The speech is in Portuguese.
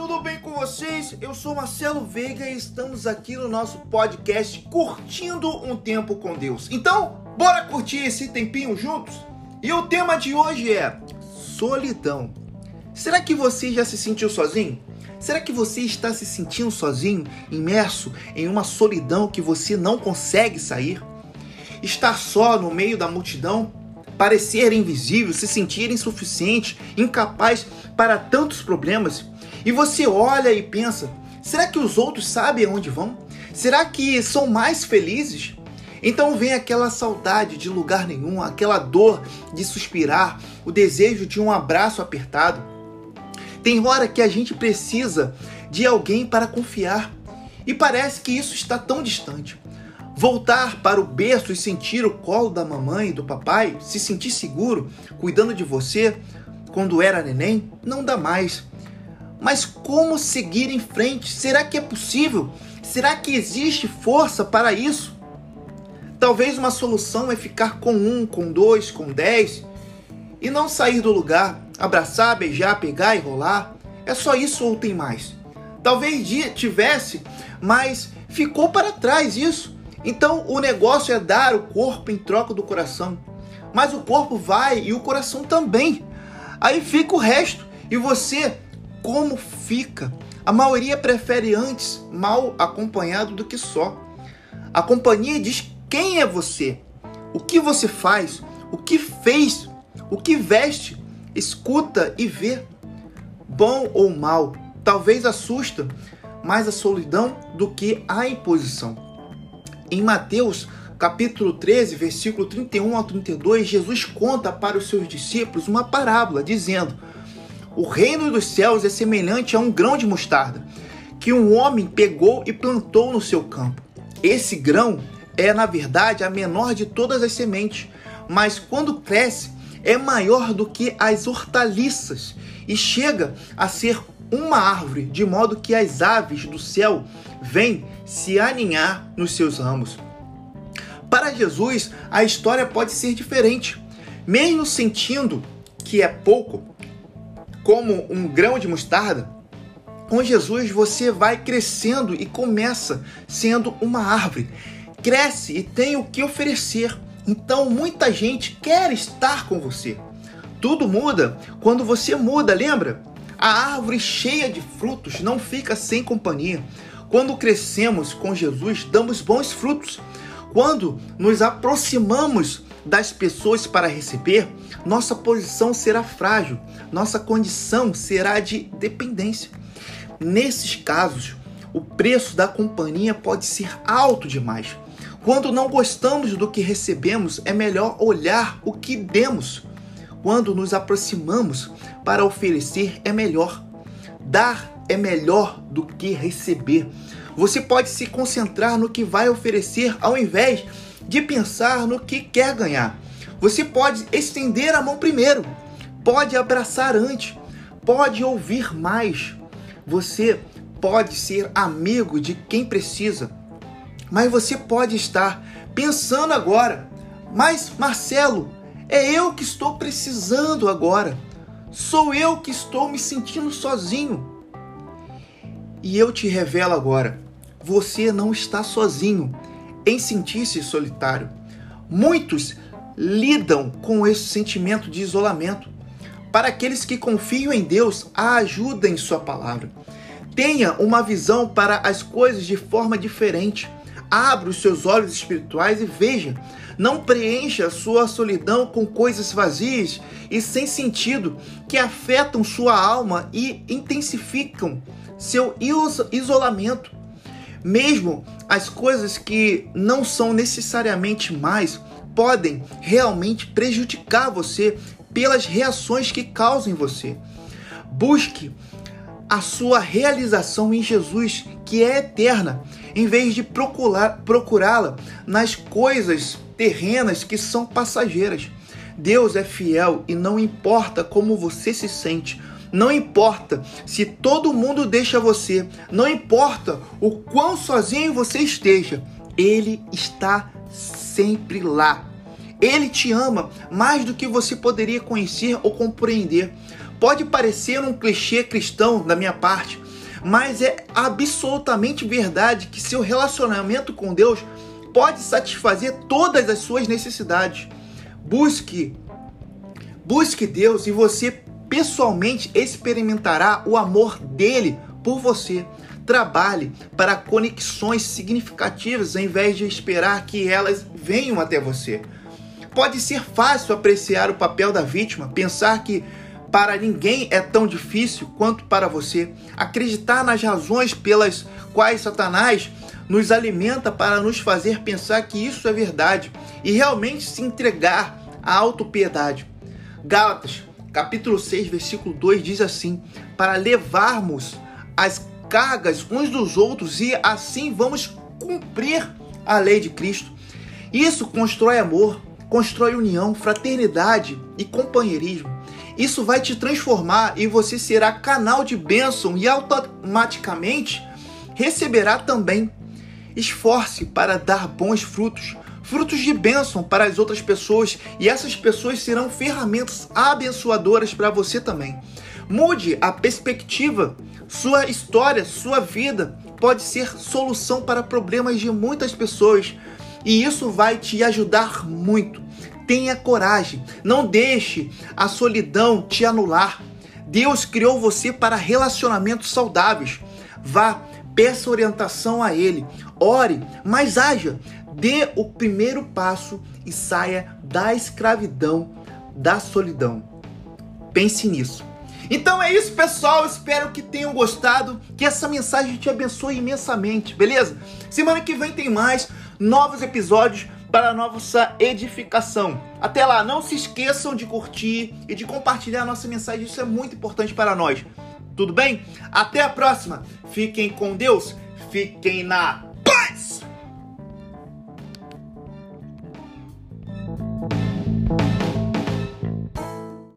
tudo bem com vocês? Eu sou Marcelo Veiga e estamos aqui no nosso podcast Curtindo um Tempo com Deus. Então, bora curtir esse tempinho juntos? E o tema de hoje é solidão. Será que você já se sentiu sozinho? Será que você está se sentindo sozinho, imerso em uma solidão que você não consegue sair? Estar só no meio da multidão, parecer invisível, se sentir insuficiente, incapaz para tantos problemas? E você olha e pensa: será que os outros sabem aonde vão? Será que são mais felizes? Então vem aquela saudade de lugar nenhum, aquela dor de suspirar, o desejo de um abraço apertado. Tem hora que a gente precisa de alguém para confiar e parece que isso está tão distante. Voltar para o berço e sentir o colo da mamãe e do papai, se sentir seguro, cuidando de você quando era neném, não dá mais. Mas como seguir em frente? Será que é possível? Será que existe força para isso? Talvez uma solução é ficar com um, com dois, com dez e não sair do lugar, abraçar, beijar, pegar e rolar. É só isso ou tem mais? Talvez tivesse, mas ficou para trás isso. Então o negócio é dar o corpo em troca do coração. Mas o corpo vai e o coração também. Aí fica o resto. E você como fica. A maioria prefere antes mal acompanhado do que só. A companhia diz quem é você, o que você faz, o que fez, o que veste, escuta e vê. Bom ou mal, talvez assusta mais a solidão do que a imposição. Em Mateus capítulo 13, versículo 31 ao 32, Jesus conta para os seus discípulos uma parábola, dizendo: o reino dos céus é semelhante a um grão de mostarda que um homem pegou e plantou no seu campo. Esse grão é, na verdade, a menor de todas as sementes, mas quando cresce, é maior do que as hortaliças e chega a ser uma árvore, de modo que as aves do céu vêm se aninhar nos seus ramos. Para Jesus, a história pode ser diferente. Mesmo sentindo que é pouco, como um grão de mostarda, com Jesus você vai crescendo e começa sendo uma árvore. Cresce e tem o que oferecer. Então muita gente quer estar com você. Tudo muda quando você muda, lembra? A árvore cheia de frutos não fica sem companhia. Quando crescemos com Jesus, damos bons frutos. Quando nos aproximamos das pessoas para receber, nossa posição será frágil, nossa condição será de dependência. Nesses casos, o preço da companhia pode ser alto demais. Quando não gostamos do que recebemos, é melhor olhar o que demos. Quando nos aproximamos para oferecer, é melhor. Dar é melhor do que receber. Você pode se concentrar no que vai oferecer ao invés de pensar no que quer ganhar. Você pode estender a mão primeiro, pode abraçar antes, pode ouvir mais. Você pode ser amigo de quem precisa, mas você pode estar pensando agora: mas Marcelo, é eu que estou precisando agora. Sou eu que estou me sentindo sozinho. E eu te revelo agora: você não está sozinho em sentir-se solitário. Muitos lidam com esse sentimento de isolamento. Para aqueles que confiam em Deus, a ajuda em Sua palavra. Tenha uma visão para as coisas de forma diferente. Abra os seus olhos espirituais e veja. Não preencha sua solidão com coisas vazias e sem sentido que afetam sua alma e intensificam seu isolamento. Mesmo as coisas que não são necessariamente mais podem realmente prejudicar você pelas reações que causam em você. Busque a sua realização em Jesus, que é eterna, em vez de procurá-la nas coisas terrenas que são passageiras. Deus é fiel e não importa como você se sente, não importa se todo mundo deixa você, não importa o quão sozinho você esteja, Ele está sempre lá. Ele te ama mais do que você poderia conhecer ou compreender. Pode parecer um clichê cristão da minha parte, mas é absolutamente verdade que seu relacionamento com Deus pode satisfazer todas as suas necessidades. Busque, busque Deus e você pessoalmente experimentará o amor dele por você. Trabalhe para conexões significativas ao invés de esperar que elas venham até você. Pode ser fácil apreciar o papel da vítima, pensar que para ninguém é tão difícil quanto para você. Acreditar nas razões pelas quais Satanás nos alimenta para nos fazer pensar que isso é verdade e realmente se entregar à autopiedade. Gálatas, capítulo 6, versículo 2 diz assim: "Para levarmos as cargas uns dos outros e assim vamos cumprir a lei de Cristo. Isso constrói amor, constrói união, fraternidade e companheirismo. Isso vai te transformar e você será canal de bênção e automaticamente receberá também. Esforce para dar bons frutos, frutos de bênção para as outras pessoas e essas pessoas serão ferramentas abençoadoras para você também. Mude a perspectiva, sua história, sua vida pode ser solução para problemas de muitas pessoas e isso vai te ajudar muito. Tenha coragem, não deixe a solidão te anular. Deus criou você para relacionamentos saudáveis. Vá, peça orientação a Ele, ore, mas haja. Dê o primeiro passo e saia da escravidão, da solidão. Pense nisso. Então é isso, pessoal. Espero que tenham gostado, que essa mensagem te abençoe imensamente, beleza? Semana que vem tem mais novos episódios para nossa edificação. Até lá, não se esqueçam de curtir e de compartilhar a nossa mensagem, isso é muito importante para nós. Tudo bem? Até a próxima. Fiquem com Deus, fiquem na